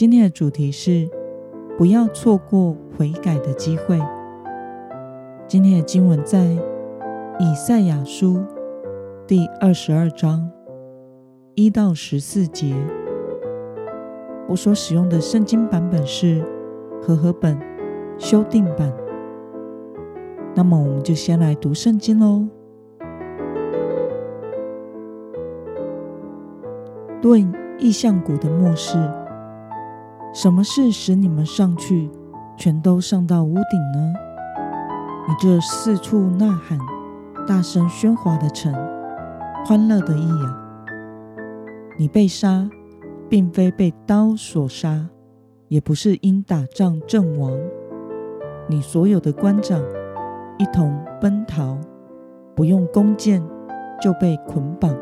今天的主题是不要错过悔改的机会。今天的经文在以赛亚书第二十二章一到十四节。我所使用的圣经版本是和合本修订版。那么，我们就先来读圣经喽。论意象谷的末世，什么事使你们上去，全都上到屋顶呢？你这四处呐喊、大声喧哗的城，欢乐的意啊！你被杀，并非被刀所杀，也不是因打仗阵亡。你所有的官长。一同奔逃，不用弓箭就被捆绑。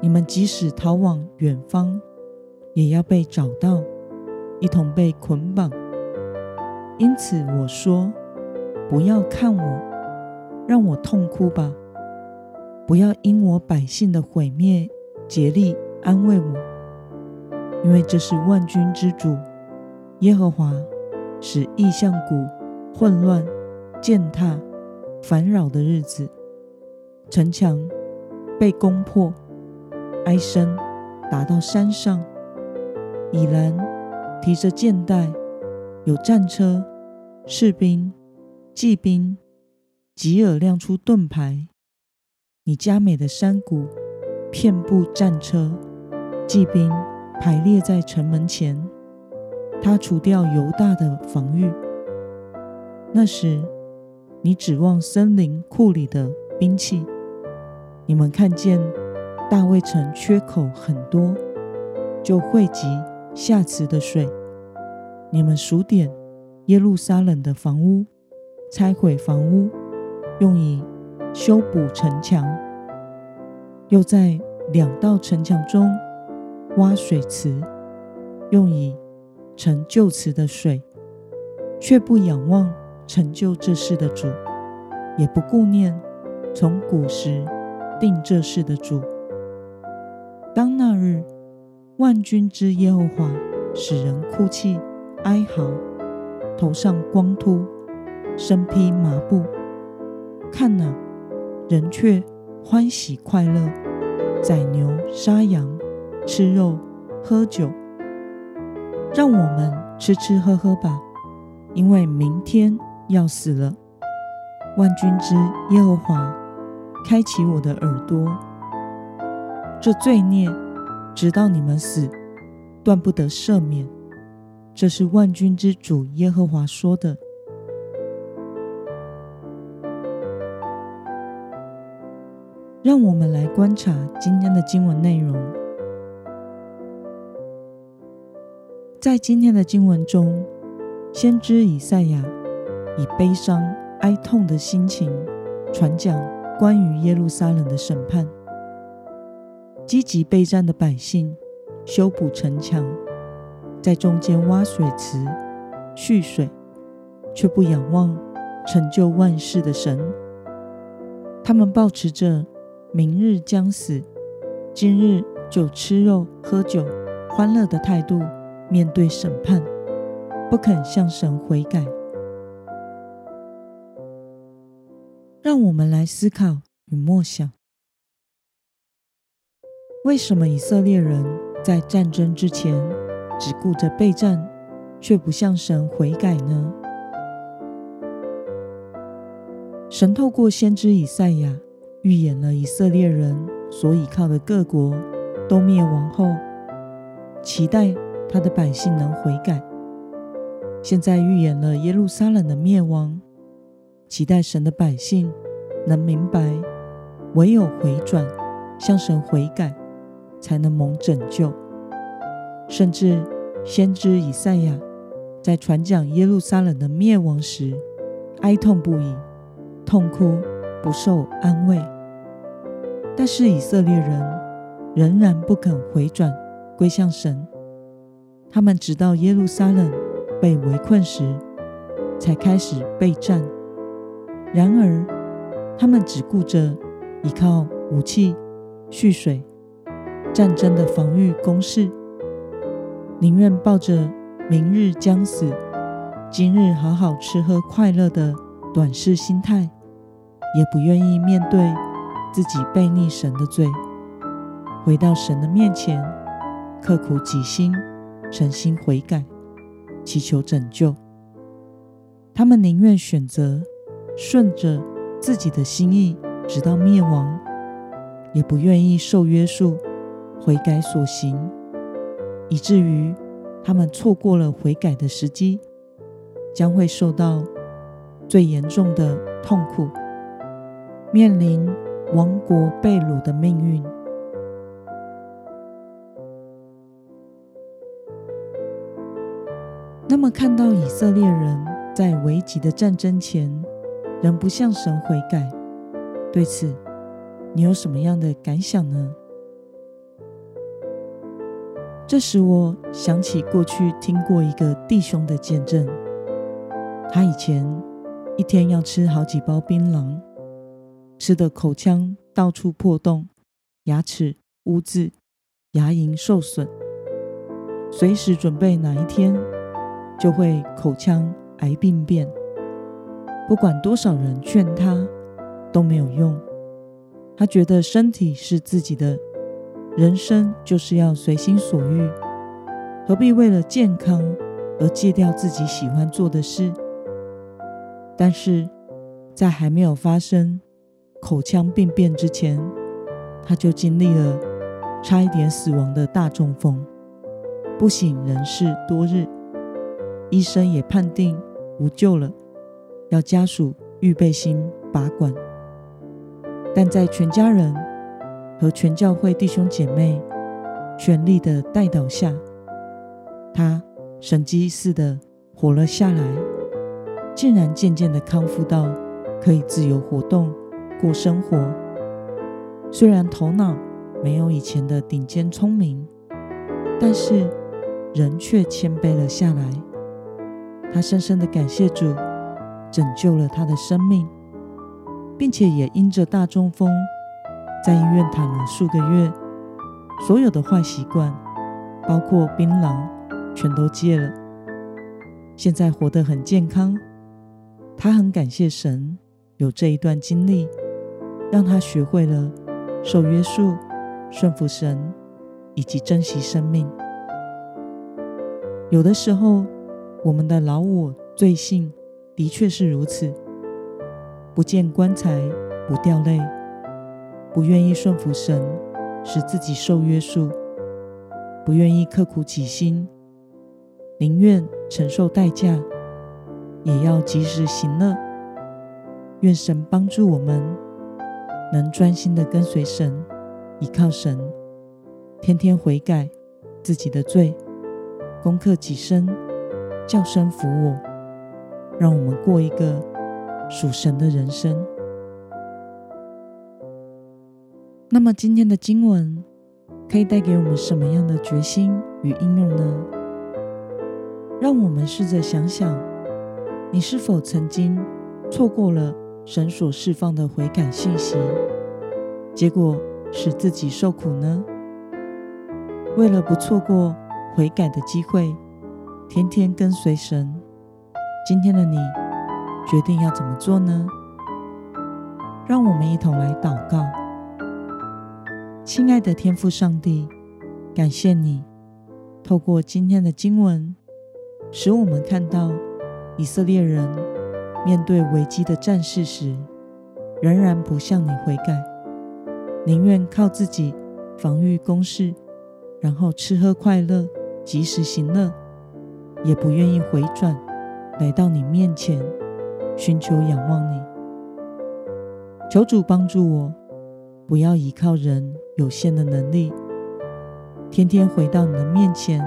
你们即使逃往远方，也要被找到，一同被捆绑。因此我说：不要看我，让我痛哭吧！不要因我百姓的毁灭竭力安慰我，因为这是万军之主耶和华使异象谷混乱。践踏、烦扰的日子，城墙被攻破，哀声达到山上。已然提着箭袋，有战车、士兵、骑兵，吉尔亮出盾牌。你加美的山谷，遍布战车、骑兵，排列在城门前。他除掉犹大的防御。那时。你指望森林库里的兵器，你们看见大卫城缺口很多，就汇集下池的水。你们数点耶路撒冷的房屋，拆毁房屋，用以修补城墙，又在两道城墙中挖水池，用以盛旧池的水，却不仰望。成就这事的主，也不顾念从古时定这事的主。当那日，万军之耶和华使人哭泣哀嚎，头上光秃，身披麻布。看哪，人却欢喜快乐，宰牛杀羊，吃肉喝酒。让我们吃吃喝喝吧，因为明天。要死了！万军之耶和华，开启我的耳朵。这罪孽，直到你们死，断不得赦免。这是万军之主耶和华说的。让我们来观察今天的经文内容。在今天的经文中，先知以赛亚。以悲伤哀痛的心情传讲关于耶路撒冷的审判，积极备战的百姓修补城墙，在中间挖水池蓄水，却不仰望成就万事的神。他们抱持着明日将死，今日就吃肉喝酒欢乐的态度面对审判，不肯向神悔改。让我们来思考与默想：为什么以色列人在战争之前只顾着备战，却不向神悔改呢？神透过先知以赛亚预言了以色列人所倚靠的各国都灭亡后，期待他的百姓能悔改；现在预言了耶路撒冷的灭亡。期待神的百姓能明白，唯有回转，向神悔改，才能蒙拯救。甚至先知以赛亚在传讲耶路撒冷的灭亡时，哀痛不已，痛哭不受安慰。但是以色列人仍然不肯回转归向神，他们直到耶路撒冷被围困时，才开始备战。然而，他们只顾着依靠武器、蓄水、战争的防御工事，宁愿抱着明日将死、今日好好吃喝快乐的短视心态，也不愿意面对自己背逆神的罪，回到神的面前，刻苦己心，诚心悔改，祈求拯救。他们宁愿选择顺着自己的心意，直到灭亡，也不愿意受约束，悔改所行，以至于他们错过了悔改的时机，将会受到最严重的痛苦，面临亡国被掳的命运。那么，看到以色列人，在危急的战争前，仍不向神悔改，对此你有什么样的感想呢？这使我想起过去听过一个弟兄的见证，他以前一天要吃好几包槟榔，吃的口腔到处破洞，牙齿污渍，牙龈受损，随时准备哪一天就会口腔。癌病变，不管多少人劝他都没有用。他觉得身体是自己的，人生就是要随心所欲，何必为了健康而戒掉自己喜欢做的事？但是在还没有发生口腔病变之前，他就经历了差一点死亡的大中风，不省人事多日。医生也判定无救了，要家属预备心拔管。但在全家人和全教会弟兄姐妹全力的带导下，他神迹似的活了下来，竟然渐渐的康复到可以自由活动、过生活。虽然头脑没有以前的顶尖聪明，但是人却谦卑了下来。他深深的感谢主，拯救了他的生命，并且也因着大中风，在医院躺了数个月，所有的坏习惯，包括槟榔，全都戒了。现在活得很健康，他很感谢神有这一段经历，让他学会了受约束、顺服神以及珍惜生命。有的时候，我们的老我罪性的确是如此，不见棺材不掉泪，不愿意顺服神，使自己受约束，不愿意刻苦己心，宁愿承受代价，也要及时行乐。愿神帮助我们，能专心的跟随神，依靠神，天天悔改自己的罪，攻克己身。叫声服我，让我们过一个属神的人生。那么今天的经文可以带给我们什么样的决心与应用呢？让我们试着想想，你是否曾经错过了神所释放的悔改信息，结果使自己受苦呢？为了不错过悔改的机会。天天跟随神，今天的你决定要怎么做呢？让我们一同来祷告。亲爱的天父上帝，感谢你透过今天的经文，使我们看到以色列人面对危机的战事时，仍然不向你悔改，宁愿靠自己防御攻势，然后吃喝快乐，及时行乐。也不愿意回转，来到你面前，寻求仰望你。求主帮助我，不要依靠人有限的能力，天天回到你的面前，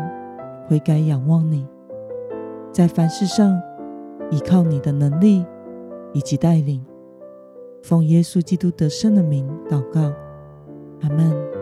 悔改仰望你，在凡事上依靠你的能力以及带领。奉耶稣基督得胜的名祷告，阿门。